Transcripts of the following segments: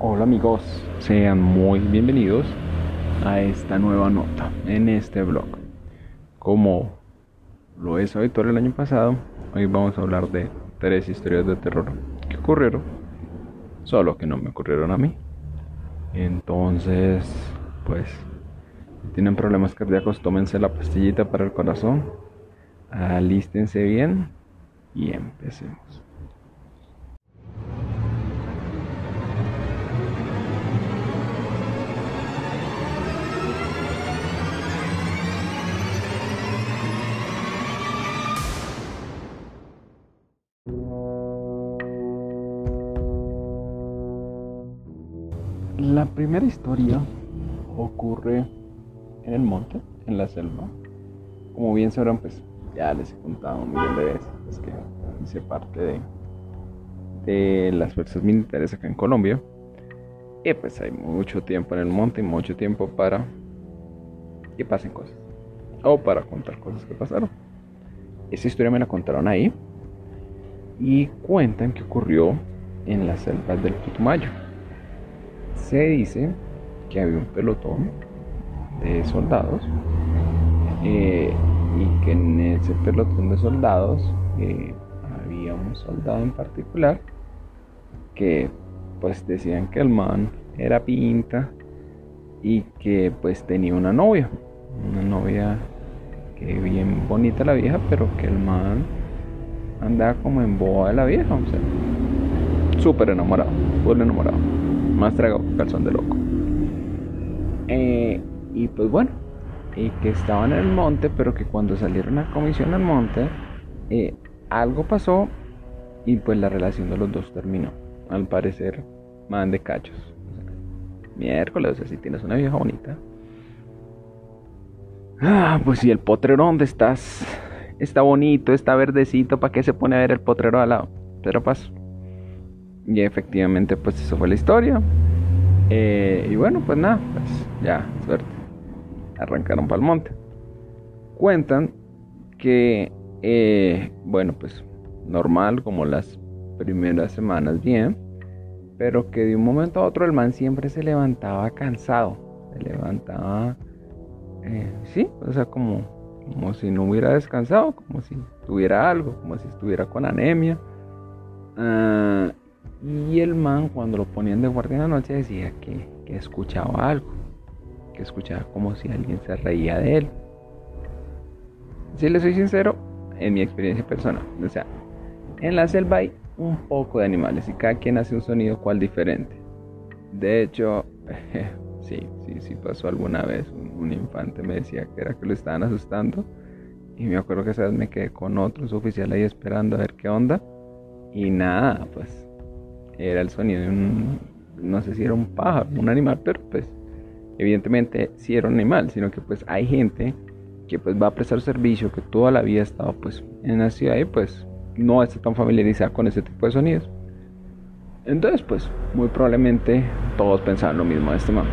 Hola amigos, sean muy bienvenidos a esta nueva nota en este blog. Como lo es habitual el año pasado, hoy vamos a hablar de tres historias de terror que ocurrieron, solo que no me ocurrieron a mí. Entonces, pues, si tienen problemas cardíacos, tómense la pastillita para el corazón, alístense bien y empecemos. Primera historia ocurre en el monte, en la selva. Como bien sabrán, pues ya les he contado un millón de veces es que hice parte de, de las fuerzas militares acá en Colombia. Y pues hay mucho tiempo en el monte y mucho tiempo para que pasen cosas. O para contar cosas que pasaron. Esa historia me la contaron ahí. Y cuentan que ocurrió en las selvas del Putumayo se dice que había un pelotón de soldados eh, y que en ese pelotón de soldados eh, había un soldado en particular que pues decían que el man era pinta y que pues tenía una novia, una novia que bien bonita la vieja, pero que el man andaba como en boa de la vieja, o sea, súper enamorado, full enamorado más tragado calzón de loco. Eh, y pues bueno, y que estaban en el monte, pero que cuando salieron a comisión al monte, eh, algo pasó y pues la relación de los dos terminó. Al parecer, man de cachos. miércoles, o sea, si tienes una vieja bonita. Ah, pues si el potrero donde estás está bonito, está verdecito, ¿para qué se pone a ver el potrero al lado? Pero paso. Y efectivamente, pues eso fue la historia. Eh, y bueno, pues nada, pues ya, suerte. Arrancaron para el monte. Cuentan que, eh, bueno, pues normal, como las primeras semanas, bien. Pero que de un momento a otro el man siempre se levantaba cansado. Se levantaba, eh, sí, o sea, como, como si no hubiera descansado, como si tuviera algo, como si estuviera con anemia. Ah, y el man, cuando lo ponían de guardia en la noche, decía que, escuchaba algo, que escuchaba como si alguien se reía de él. Si le soy sincero, en mi experiencia personal, o sea, en la selva hay un poco de animales y cada quien hace un sonido cual diferente. De hecho, sí, sí, sí pasó alguna vez. Un, infante me decía que era que lo estaban asustando. Y me acuerdo que esa vez me quedé con otros oficiales ahí esperando a ver qué onda. Y nada, pues era el sonido de un, no sé si era un pájaro, un animal, pero pues evidentemente sí era un animal, sino que pues hay gente que pues va a prestar servicio, que toda la vida ha estado pues en la ciudad y pues no está tan familiarizada con ese tipo de sonidos. Entonces pues muy probablemente todos pensaban lo mismo de este man.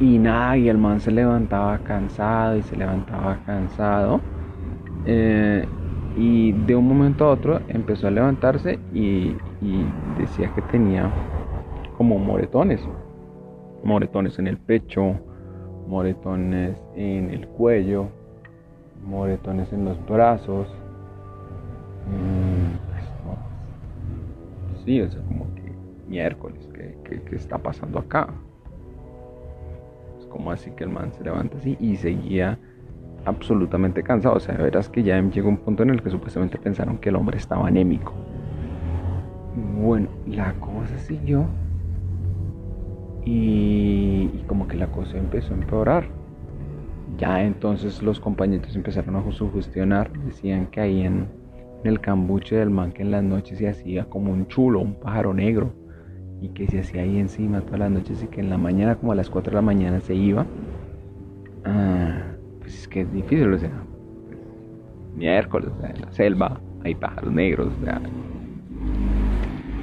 Y nada, y el man se levantaba cansado y se levantaba cansado. Eh, y de un momento a otro empezó a levantarse y, decía que tenía como moretones, moretones en el pecho, moretones en el cuello, moretones en los brazos. Mm, pues, sí, o sea, como que miércoles, ¿qué, qué está pasando acá? Es como así que el man se levanta así y seguía absolutamente cansado. O sea, verás que ya llegó un punto en el que supuestamente pensaron que el hombre estaba anémico. Bueno, la cosa siguió y, como que la cosa empezó a empeorar. Ya entonces los compañeros empezaron a sugestionar, decían que ahí en, el cambuche del man que en las noches se hacía como un chulo, un pájaro negro, y que se hacía ahí encima todas las noches y que en la mañana como a las 4 de la mañana se iba. Ah, pues es que es difícil, o sea, pues, miércoles, en la selva hay pájaros negros, o sea,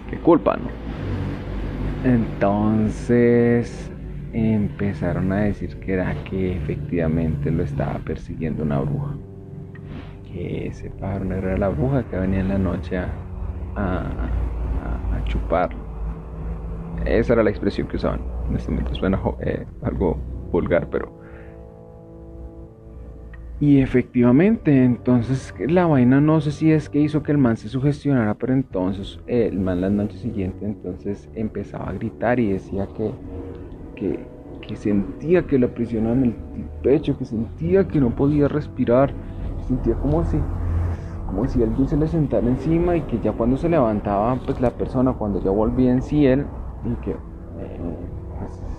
qué culpa, ¿no? Entonces empezaron a decir que era que efectivamente lo estaba persiguiendo una bruja. Que ese pájaro negro era la bruja que venía en la noche a, a, a, chupar. esa era la expresión que usaban. En este momento suena eh, algo vulgar, pero... Y efectivamente, entonces la vaina no sé si es que hizo que el man se sugestionara, pero entonces el man la noche siguiente entonces empezaba a gritar y decía que, que, que sentía que le aprisionaban el pecho, que sentía que no podía respirar, sentía como si como si alguien se le sentara encima y que ya cuando se levantaba, pues la persona, cuando ya volvía en sí él, y que eh,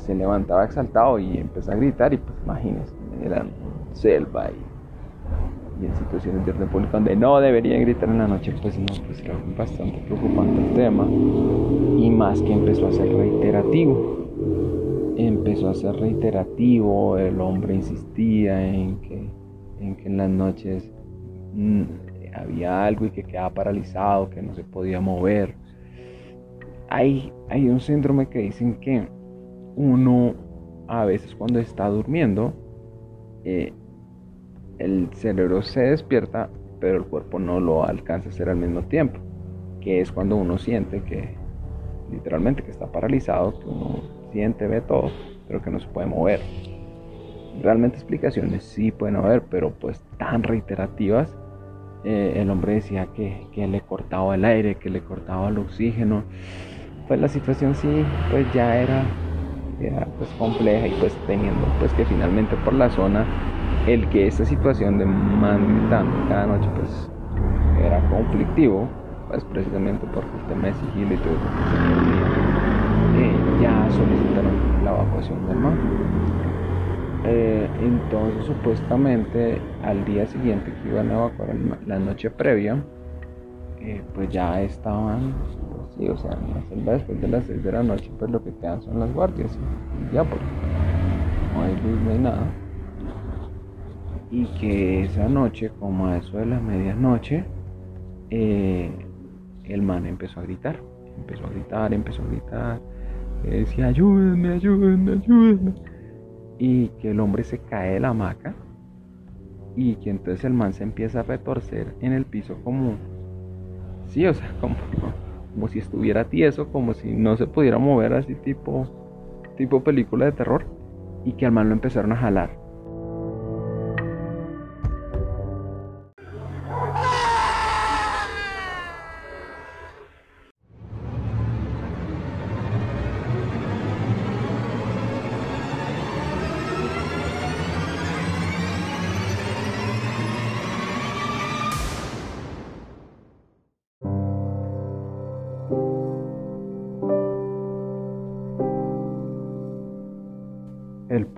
se levantaba exaltado y empezó a gritar, y pues imagínense, era selva y, en situaciones de orden público donde no deberían gritar en la noche, pues no, pues era bastante preocupante el tema, y más que empezó a ser reiterativo. Empezó a ser reiterativo, el hombre insistía en que en, que en las noches mm, había algo y que quedaba paralizado, que no se podía mover. Hay, hay un síndrome que dicen que uno a veces cuando está durmiendo, eh, el cerebro se despierta, pero el cuerpo no lo alcanza a hacer al mismo tiempo, que es cuando uno siente que literalmente que está paralizado, que uno siente, ve todo, pero que no se puede mover. Realmente explicaciones sí pueden haber, pero pues tan reiterativas eh, el hombre decía que, le cortaba el aire, que le cortaba el oxígeno. Pues la situación sí, pues ya era, pues compleja y pues teniendo pues que finalmente por la zona el que esta situación de man cada noche pues era conflictivo, pues precisamente porque el tema de sigilo y todo eso pues, eh, ya solicitaron la evacuación del mar. Eh, entonces supuestamente al día siguiente que iban a evacuar la noche previa, eh, pues ya estaban, sí, o sea, en la selva después de las 6 de la noche, pues lo que quedan son las guardias y, ya, porque no hay luz, no hay nada. Y que esa noche, como a eso de la medianoche, eh, el man empezó a gritar, empezó a gritar, empezó a gritar, decía, ayúdenme, ayúdenme, ayúdenme y que el hombre se cae de la hamaca y que entonces el man se empieza a retorcer en el piso como, sí, o sea, como, como si estuviera tieso, como si no se pudiera mover así tipo, tipo película de terror y que al man lo empezaron a jalar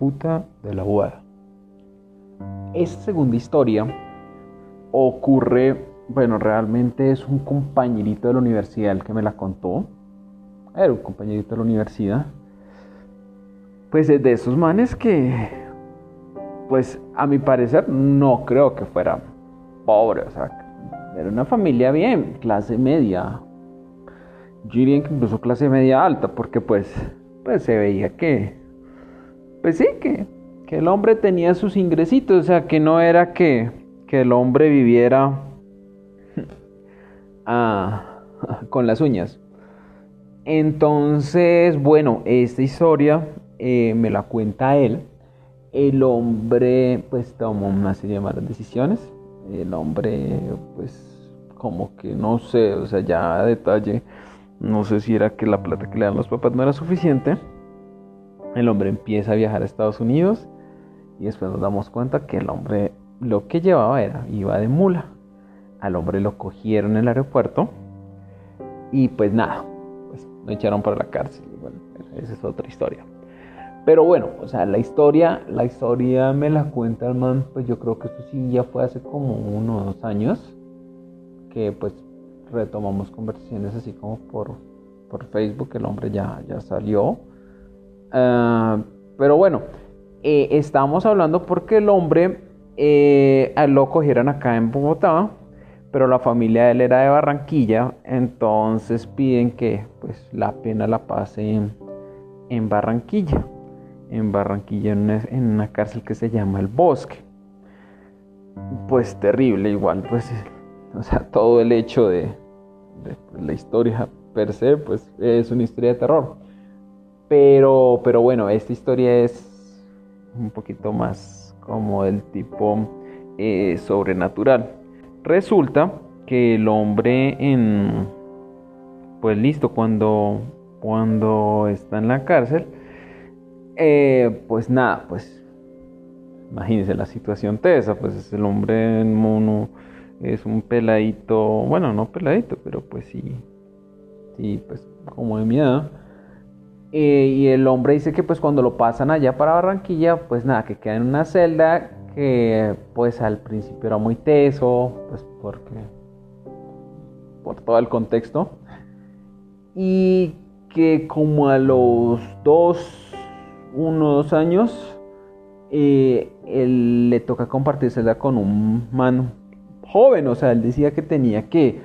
De la boda. Esta segunda historia ocurre, bueno, realmente es un compañerito de la universidad el que me la contó. Era un compañerito de la universidad. Pues es de esos manes que, pues a mi parecer, no creo que fuera pobre. O sea, era una familia bien, clase media. Yo diría que incluso clase media alta, porque pues, pues se veía que pues sí, que, el hombre tenía sus ingresitos, o sea, que no era que, el hombre viviera ah, con las uñas. Entonces, bueno, esta historia eh, me la cuenta él. El hombre pues tomó una serie de malas decisiones. El hombre pues como que no sé, o sea, ya a detalle, no sé si era que la plata que le dan los papás no era suficiente el hombre empieza a viajar a Estados Unidos y después nos damos cuenta que el hombre lo que llevaba era, iba de mula. Al hombre lo cogieron en el aeropuerto y pues nada, pues lo echaron para la cárcel. Bueno, esa es otra historia. Pero bueno, o sea, la historia, la historia me la cuenta el man, pues yo creo que esto sí ya fue hace como uno o dos años que pues retomamos conversaciones así como por, por Facebook, el hombre ya, ya salió Ah, pero bueno, eh, estamos hablando porque el hombre eh, lo cogieron acá en Bogotá, pero la familia de él era de Barranquilla, entonces piden que pues la pena la pase en, Barranquilla, en Barranquilla en una, cárcel que se llama El Bosque. Pues terrible igual, pues, o sea, todo el hecho de, de la historia per se, pues es una historia de terror. Pero, pero bueno, esta historia es un poquito más como del tipo eh, sobrenatural. Resulta que el hombre en... Pues listo, cuando, cuando está en la cárcel, eh, pues nada, pues imagínense la situación tesa, pues es el hombre en mono, es un peladito, bueno, no peladito, pero pues sí, sí, pues como de miedo. Eh, y el hombre dice que pues cuando lo pasan allá para Barranquilla, pues nada, que queda en una celda que pues al principio era muy teso, pues porque por todo el contexto. Y que como a los dos, unos años, eh, él le toca compartir celda con un man joven, o sea, él decía que tenía que,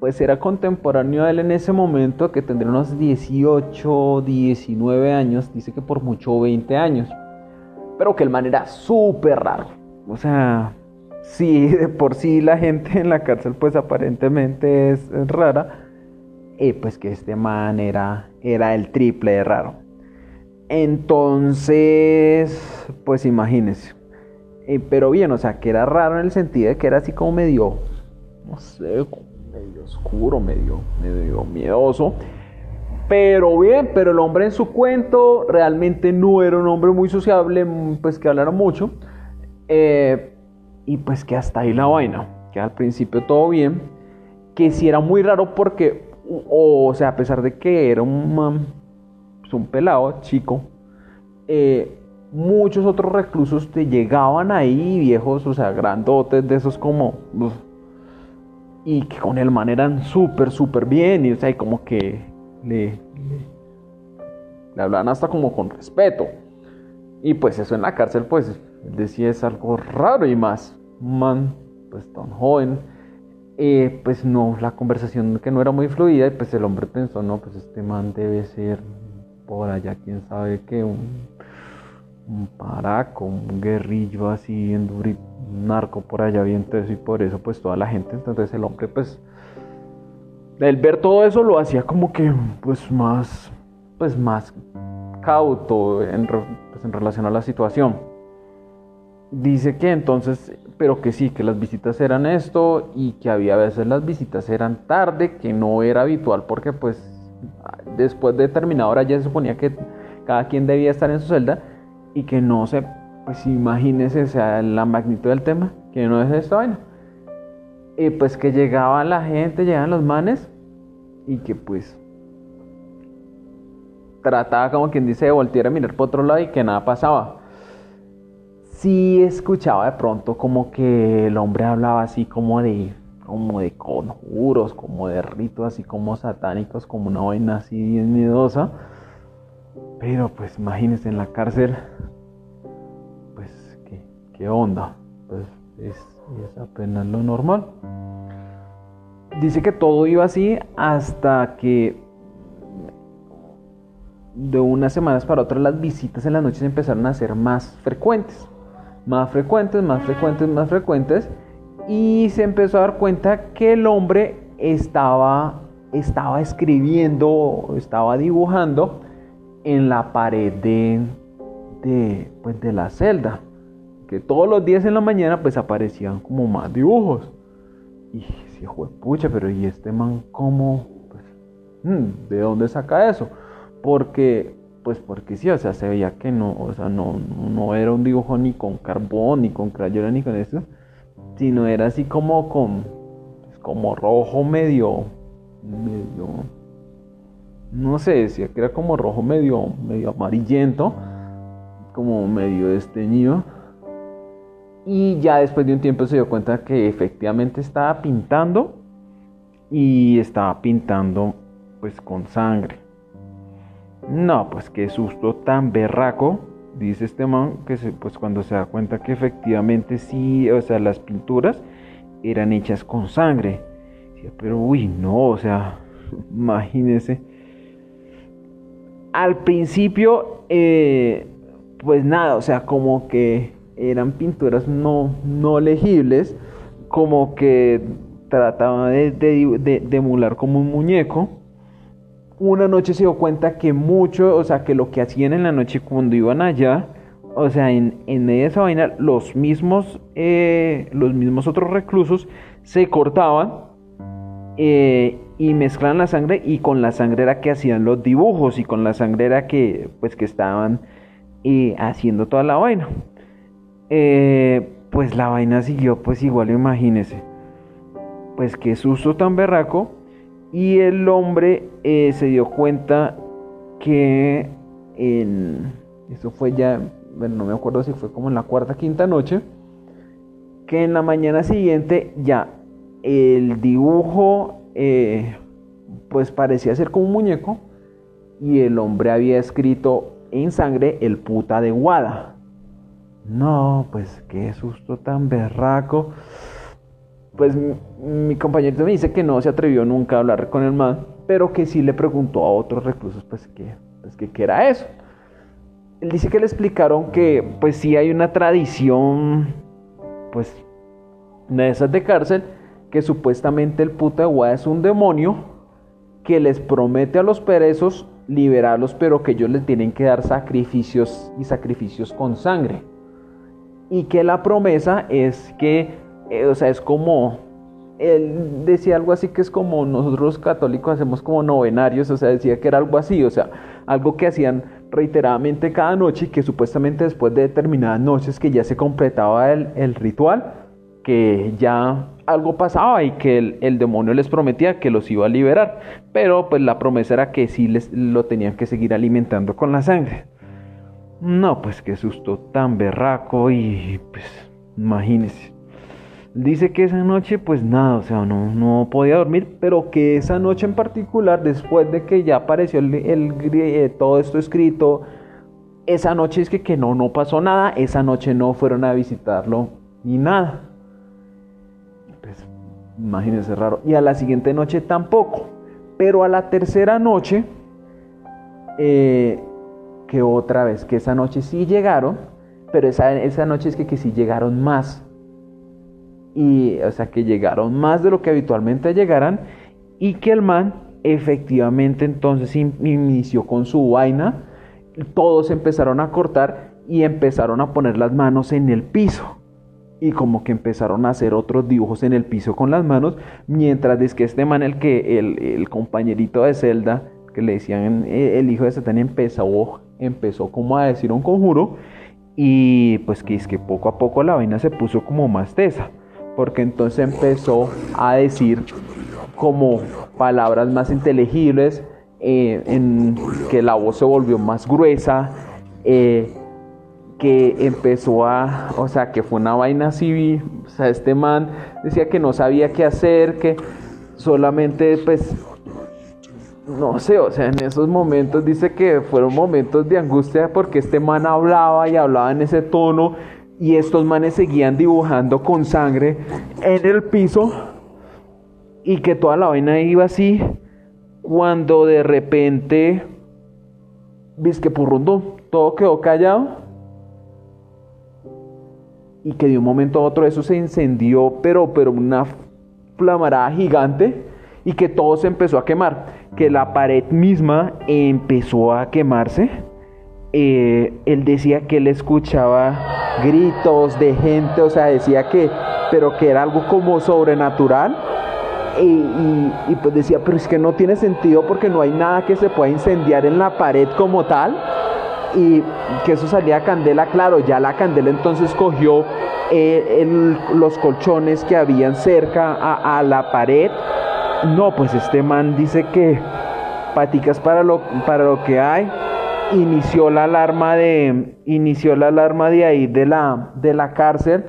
pues era contemporáneo a él en ese momento, que tendría unos 18, 19 años, dice que por mucho 20 años, pero que el man era súper raro, o sea, sí, de por sí la gente en la cárcel pues aparentemente es, rara, y pues que este man era, era el triple de raro. Entonces, pues imagínense. Eh, pero bien, o sea, que era raro en el sentido de que era así como medio, no sé, medio oscuro, medio, medio miedoso. Pero bien, pero el hombre en su cuento realmente no era un hombre muy sociable, pues que hablara mucho. Eh, y pues que hasta ahí la vaina, que al principio todo bien, que sí era muy raro porque, o, sea, a pesar de que era un, pues un pelado chico, eh, muchos otros reclusos te llegaban ahí, viejos, o sea, grandotes, de esos como... y que con el man eran súper, súper bien, y o sea, como que le, le, hablaban hasta como con respeto. Y pues eso en la cárcel, pues, decía es algo raro y más. Man, pues tan joven, eh, pues no, la conversación que no era muy fluida, y pues el hombre pensó, no, pues este man debe ser por allá, quién sabe qué, un un paraco, un guerrillo así en un narco por allá bien eso y por eso pues toda la gente, entonces el hombre pues el ver todo eso lo hacía como que pues más pues más cauto en, pues, en relación a la situación. Dice que entonces, pero que sí, que las visitas eran esto y que había veces las visitas eran tarde, que no era habitual porque pues después de determinada hora ya se suponía que cada quien debía estar en su celda y que no se, pues imagínese, sea, la magnitud del tema, que no es esto vaina. Y pues que llegaba la gente, llegaban los manes y que pues trataba como quien dice de voltear a mirar por otro lado y que nada pasaba. Sí escuchaba de pronto como que el hombre hablaba así como de como de conjuros, como de ritos así como satánicos, como una vaina así bien miedosa. Pero pues imagínense en la cárcel, qué, onda, pues es, apenas lo normal. Dice que todo iba así hasta que de unas semanas para otras las visitas en las noches empezaron a ser más frecuentes, más frecuentes, más frecuentes, más frecuentes y se empezó a dar cuenta que el hombre estaba, estaba escribiendo, estaba dibujando en la pared de, pues de la celda. Que todos los días en la mañana pues aparecían como más dibujos. Y si fue pucha, pero ¿y este man cómo? Pues, hmm, ¿De dónde saca eso? Porque, pues porque sí, o sea, se veía que no, o sea, no, no era un dibujo ni con carbón, ni con crayona, ni con eso, sino era así como con, pues, como rojo medio, medio, no sé, decía que era como rojo medio, medio amarillento, como medio desteñido. Y ya después de un tiempo se dio cuenta que efectivamente estaba pintando y estaba pintando pues con sangre. No, pues qué susto tan berraco, dice este man, que pues cuando se da cuenta que efectivamente sí, o sea, las pinturas eran hechas con sangre. Pero uy, no, o sea, imagínese al principio, eh, pues nada, o sea, como que eran pinturas no, no legibles, como que trataba de, emular como un muñeco, una noche se dio cuenta que mucho, o sea, que lo que hacían en la noche cuando iban allá, o sea, en, en medio de esa vaina, los mismos, eh, los mismos otros reclusos se cortaban eh, y mezclaban la sangre y con la sangre era que hacían los dibujos y con la sangre era que, pues, que estaban eh, haciendo toda la vaina. Pues la vaina siguió, pues igual imagínese. Pues qué susto tan berraco y el hombre eh, se dio cuenta que en. Eso fue ya. Bueno, no me acuerdo si fue como en la cuarta quinta noche. Que en la mañana siguiente ya el dibujo. Eh, pues parecía ser como un muñeco. Y el hombre había escrito en sangre el puta de Guada. No, pues qué susto tan berraco pues mi, compañero me dice que no se atrevió nunca a hablar con el man, pero que sí le preguntó a otros reclusos, pues, pues que, qué era eso. Él dice que le explicaron que, pues, sí hay una tradición, pues, de esas de cárcel, que supuestamente el puta de es un demonio que les promete a los perezos liberarlos, pero que ellos les tienen que dar sacrificios y sacrificios con sangre. Y que la promesa es que eh, o sea, es como, él decía algo así que es como nosotros católicos hacemos como novenarios, o sea, decía que era algo así, o sea, algo que hacían reiteradamente cada noche y que supuestamente después de determinadas noches que ya se completaba el, ritual, que ya algo pasaba y que el, el, demonio les prometía que los iba a liberar, pero pues la promesa era que sí les, lo tenían que seguir alimentando con la sangre. No, pues qué susto tan berraco y pues imagínense. Dice que esa noche pues nada, o sea, no, no podía dormir, pero que esa noche en particular, después de que ya apareció el, eh, todo esto escrito, esa noche es que, que no, no pasó nada, esa noche no fueron a visitarlo ni nada. Pues imagínense raro. Y a la siguiente noche tampoco. Pero a la tercera noche, eh, que otra vez, que esa noche sí llegaron, pero esa, esa noche es que, que sí llegaron más. Y o sea que llegaron más de lo que habitualmente llegaran y que el man efectivamente entonces inició con su vaina, todos empezaron a cortar y empezaron a poner las manos en el piso. Y como que empezaron a hacer otros dibujos en el piso con las manos, mientras es que este man, el que el, compañerito de Zelda, que le decían eh, el hijo de Satán, empezó, empezó como a decir un conjuro, y pues que es que poco a poco la vaina se puso como más tesa porque entonces empezó a decir como palabras más inteligibles, eh, en que la voz se volvió más gruesa, eh, que empezó a, o sea, que fue una vaina así, o sea, este man decía que no sabía qué hacer, que solamente pues, no sé, o sea, en esos momentos dice que fueron momentos de angustia porque este man hablaba y hablaba en ese tono y estos manes seguían dibujando con sangre en el piso y que toda la vaina iba así cuando de repente vis que purrundo todo quedó callado y que de un momento a otro eso se incendió pero pero una flamarada gigante y que todo se empezó a quemar que la pared misma empezó a quemarse eh, él decía que él escuchaba gritos de gente, o sea, decía que, pero que era algo como sobrenatural. Y, pues decía, pero es que no tiene sentido porque no hay nada que se pueda incendiar en la pared como tal. Y que eso salía candela, claro, ya la candela entonces cogió eh, los colchones que habían cerca a, a la pared. No, pues este man dice que paticas para lo, para lo que hay. Inició la alarma de inició la alarma de ahí de la de la cárcel.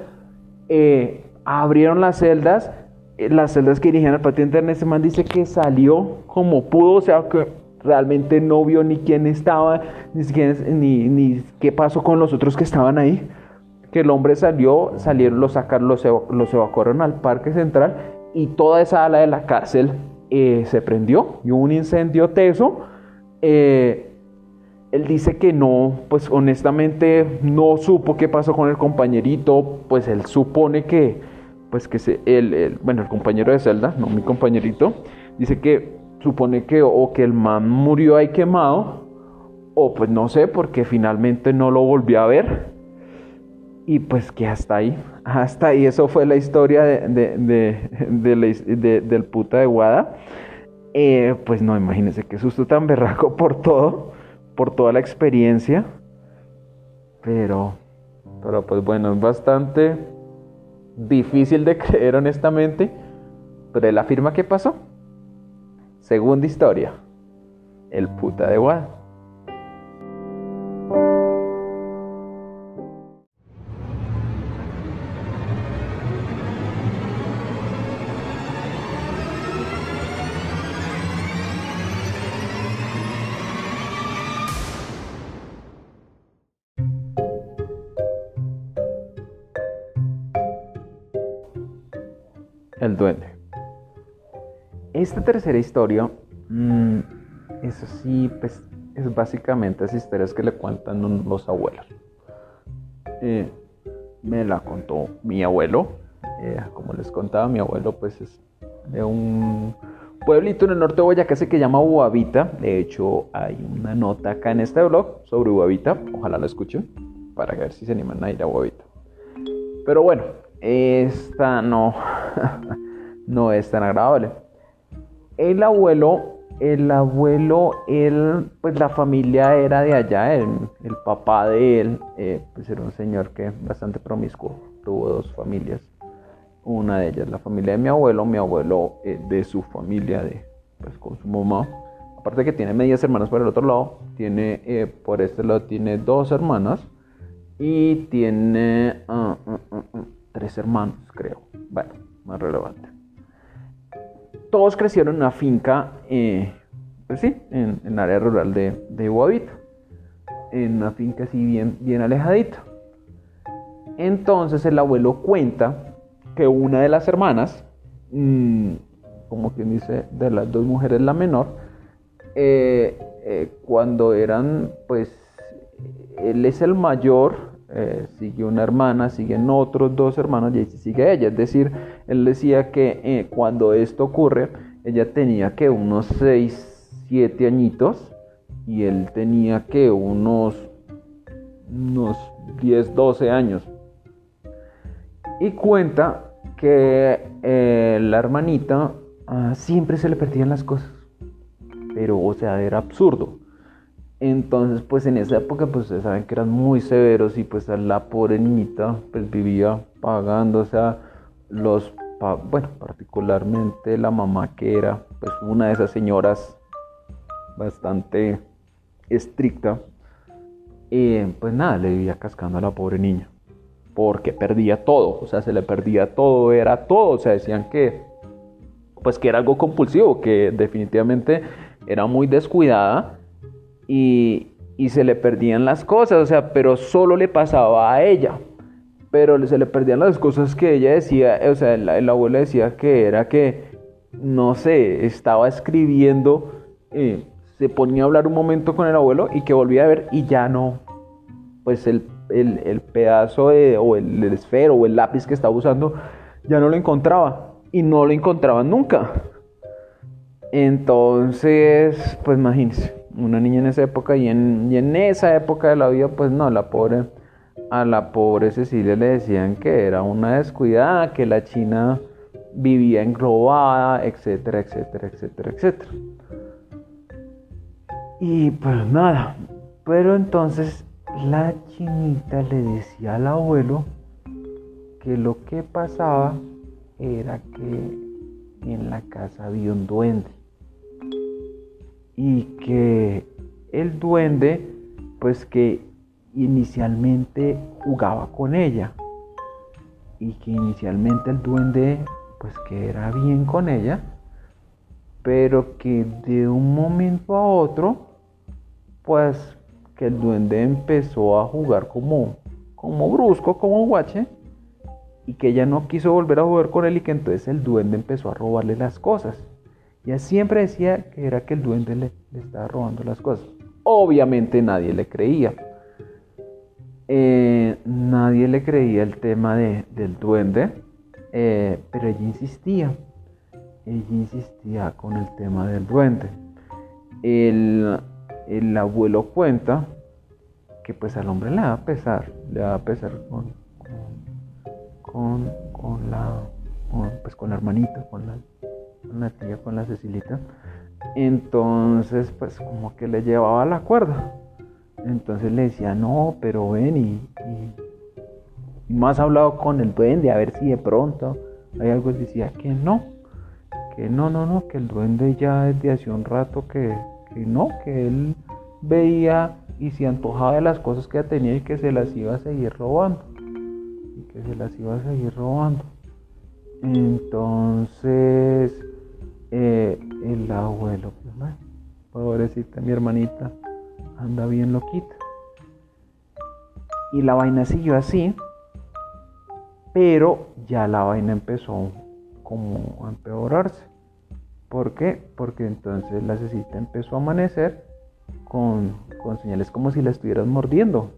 Eh, abrieron las celdas. Eh, las celdas que dirigían al patio internet ese man dice que salió como pudo o sea que realmente no vio ni quién estaba ni, ni, qué pasó con los otros que estaban ahí. Que el hombre salió salieron los sacaron los evacuaron al parque central y toda esa ala de la cárcel eh, se prendió y hubo un incendio teso eh, él dice que no, pues honestamente no supo qué pasó con el compañerito, pues él supone que, pues que se, bueno, el compañero de celda, no mi compañerito, dice que supone que o que el man murió ahí quemado, o pues no sé, porque finalmente no lo volví a ver. Y pues que hasta ahí, hasta ahí, eso fue la historia de, del puta de Guada. Eh, pues no, imagínense qué susto tan berraco por todo, por toda la experiencia. Pero, pero pues bueno, es bastante difícil de creer honestamente. Pero él afirma que pasó. Segunda historia, el puta de Guada. Duende. Esta tercera historia, mm, eso sí, pues es básicamente esas historias que le cuentan los abuelos. Eh, me la contó mi abuelo. Eh, como les contaba, mi abuelo pues es de un pueblito en el norte de Boyacá que llama Uavita. De hecho, hay una nota acá en este blog sobre Uavita. Ojalá la escuchen para ver si se animan a ir a Uavita. Pero bueno, esta no, no es tan agradable. El abuelo, el abuelo, él, pues la familia era de allá, el, papá de él, eh, pues era un señor que bastante promiscuo, tuvo dos familias. Una de ellas, la familia de mi abuelo, mi abuelo eh, de su familia, de, pues con su mamá. Aparte que tiene medias hermanas por el otro lado, tiene, eh, por este lado tiene dos hermanas y tiene... Ah, ah, ah, hermanos, creo. Bueno, más relevante. Todos crecieron en una finca, eh, pues sí, en, el área rural de, de En una finca así bien, bien alejadita. Entonces el abuelo cuenta que una de las hermanas, mm, como quien dice, de las dos mujeres la menor, eh, eh, cuando eran, pues, él es el mayor, eh, sigue una hermana, siguen otros dos hermanos y sigue ella. Es decir, él decía que eh, cuando esto ocurre, ella tenía que unos 6, 7 añitos y él tenía que unos, unos 10, 12 años. Y cuenta que eh, la hermanita ah, siempre se le perdían las cosas. Pero, o sea, era absurdo. Entonces, pues en esa época, pues ustedes saben que eran muy severos y pues la pobre niñita pues vivía pagando, o sea, los, bueno, particularmente la mamá que era pues una de esas señoras bastante estricta, y pues nada, le vivía cascando a la pobre niña, porque perdía todo, o sea, se le perdía todo, era todo, o sea, decían que pues que era algo compulsivo, que definitivamente era muy descuidada y, se le perdían las cosas, o sea, pero solo le pasaba a ella. Pero se le perdían las cosas que ella decía, o sea, el, abuelo decía que era que, no sé, estaba escribiendo, eh, se ponía a hablar un momento con el abuelo y que volvía a ver y ya no, pues el, pedazo de, o el, el esfero o el lápiz que estaba usando ya no lo encontraba y no lo encontraba nunca. Entonces, pues imagínense una niña en esa época y en, en esa época de la vida, pues no, la pobre, a la pobre Cecilia le decían que era una descuidada, que la China vivía englobada, etcétera, etcétera, etcétera, etcétera. Y pues nada, pero entonces la chinita le decía al abuelo que lo que pasaba era que en la casa había un duende y que el duende pues que inicialmente jugaba con ella. Y que inicialmente el duende pues que era bien con ella pero que de un momento a otro pues que el duende empezó a jugar como como brusco como guache y que ella no quiso volver a jugar con él y que entonces el duende empezó a robarle las cosas ella siempre decía que era que el duende le, estaba robando las cosas. Obviamente nadie le creía. Eh, nadie le creía el tema del duende, eh, pero ella insistía. ella insistía con el tema del duende. El, el abuelo cuenta que pues al hombre le va a pesar, le va a pesar con, con, con, la pues con la hermanita, con la, la tía, con la Cecilita. Entonces pues como que le llevaba la cuerda. Entonces le decía, no, pero ven y, y, más hablado con el duende a ver si de pronto hay algo. Decía que no, que no, no, no, que el duende ya desde hace un rato que, que no, que él veía y se antojaba de las cosas que tenía y que se las iba a seguir robando. Y que se las iba a seguir robando. Entonces, eh, el abuelo, pues, pobrecita mi hermanita, anda bien loquita. Y la vaina siguió así, pero ya la vaina empezó como a empeorarse. ¿Por qué? Porque entonces la cecita empezó a amanecer con, señales como si la estuvieran mordiendo.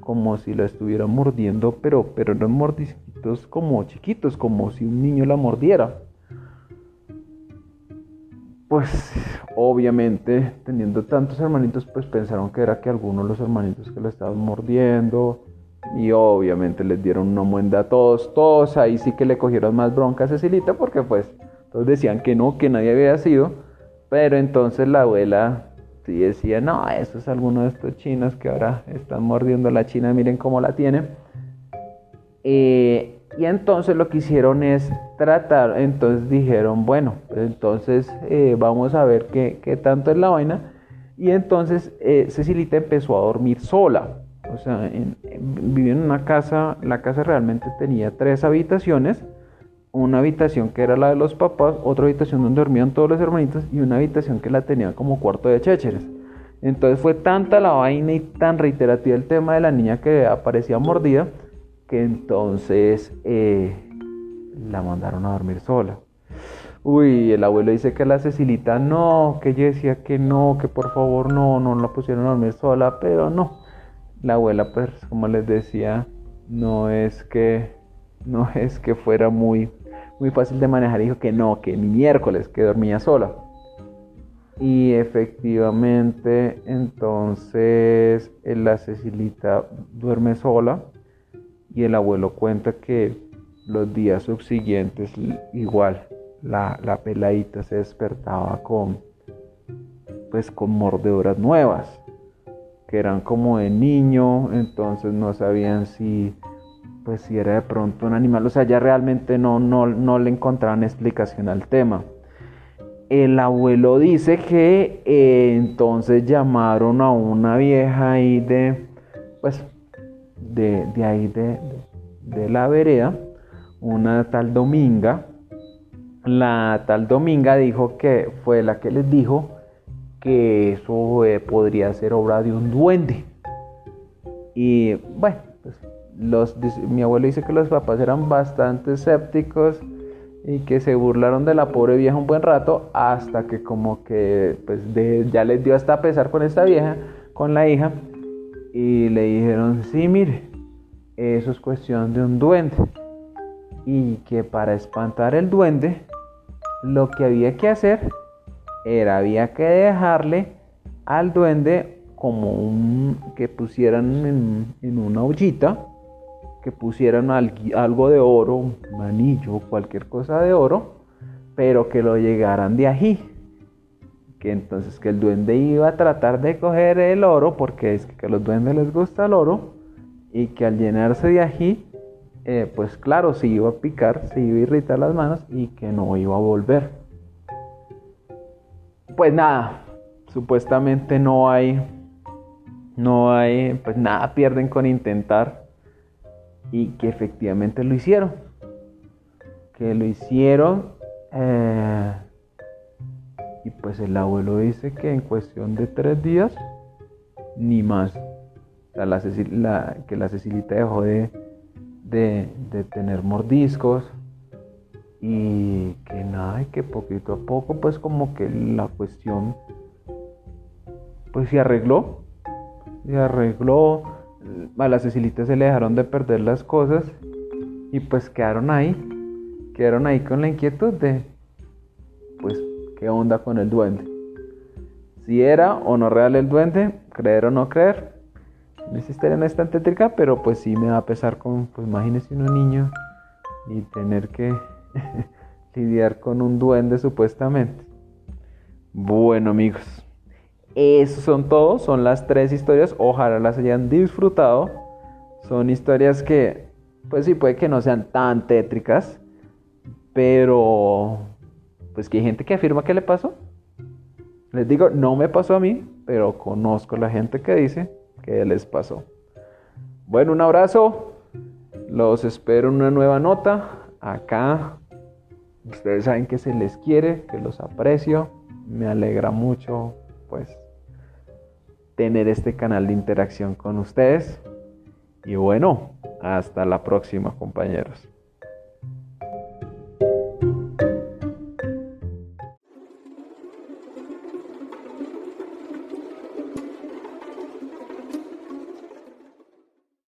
Como si la estuvieran mordiendo, pero, pero eran mordisquitos como chiquitos, como si un niño la mordiera. Pues obviamente teniendo tantos hermanitos, pues pensaron que era que algunos de los hermanitos que la estaban mordiendo. Y obviamente les dieron una muenda a todos, todos ahí sí que le cogieron más bronca a Cecilita porque pues todos decían que no, que nadie había sido. Pero entonces la abuela sí decía, no, eso es alguno de estos chinos que ahora están mordiendo a la China, miren cómo la tiene. Eh, y entonces lo que hicieron es tratar, entonces dijeron, bueno, entonces eh, vamos a ver qué, qué, tanto es la vaina. Y entonces eh, Cecilita empezó a dormir sola. O sea, vivía en una casa, la casa realmente tenía tres habitaciones. Una habitación que era la de los papás, otra habitación donde dormían todos los hermanitos y una habitación que la tenía como cuarto de chécheres. Entonces fue tanta la vaina y tan reiterativa el tema de la niña que aparecía mordida que entonces eh, la mandaron a dormir sola. Uy, el abuelo dice que la Cecilita no, que ella decía que no, que por favor no, no la pusieron a dormir sola, pero no. La abuela, pues, como les decía, no es que, no es que fuera muy, muy fácil de manejar. Dijo que no, que ni miércoles, que dormía sola. Y efectivamente, entonces la Cecilita duerme sola y el abuelo cuenta que los días subsiguientes igual la, la peladita se despertaba con pues con mordeduras nuevas que eran como de niño entonces no sabían si pues si era de pronto un animal o sea ya realmente no, no, no le encontraban explicación al tema. El abuelo dice que eh, entonces llamaron a una vieja ahí de pues de, ahí de, la vereda, una tal Dominga. La tal Dominga dijo que fue la que les dijo que eso eh, podría ser obra de un duende. Y bueno, pues, los, mi abuelo dice que los papás eran bastante escépticos y que se burlaron de la pobre vieja un buen rato hasta que como que pues ya les dio hasta pesar con esta vieja, con la hija y le dijeron, sí, mire, eso es cuestión de un duende. Y que para espantar el duende, lo que había que hacer era, había que dejarle al duende como un, que pusieran en, una ollita, que pusieran algo de oro, un anillo, cualquier cosa de oro, pero que lo llegaran de ají que entonces que el duende iba a tratar de coger el oro, porque es que a los duendes les gusta el oro, y que al llenarse de ají, eh, pues claro, se iba a picar, se iba a irritar las manos y que no iba a volver. Pues nada, supuestamente no hay, no hay, pues nada pierden con intentar y que efectivamente lo hicieron, que lo hicieron. Eh, y pues el abuelo dice que en cuestión de tres días, ni más. que la Cecilita dejó de, de, tener mordiscos y que nada, y que poquito a poco pues como que la cuestión pues se arregló, se arregló, a la Cecilita se le dejaron de perder las cosas y pues quedaron ahí, quedaron ahí con la inquietud de qué onda con el duende. Si era o no real el duende, creer o no creer. Esa historia no es tan tétrica, pero pues sí me va a pesar con, pues imagínese un niño y tener que lidiar con un duende supuestamente. Bueno amigos, esos son todos, son las tres historias, ojalá las hayan disfrutado. Son historias que, pues sí, puede que no sean tan tétricas, pero pues que hay gente que afirma que le pasó. Les digo, no me pasó a mí, pero conozco la gente que dice que les pasó. Bueno, un abrazo. Los espero en una nueva nota. Acá ustedes saben que se les quiere, que los aprecio. Me alegra mucho, pues, tener este canal de interacción con ustedes. Y bueno, hasta la próxima, compañeros.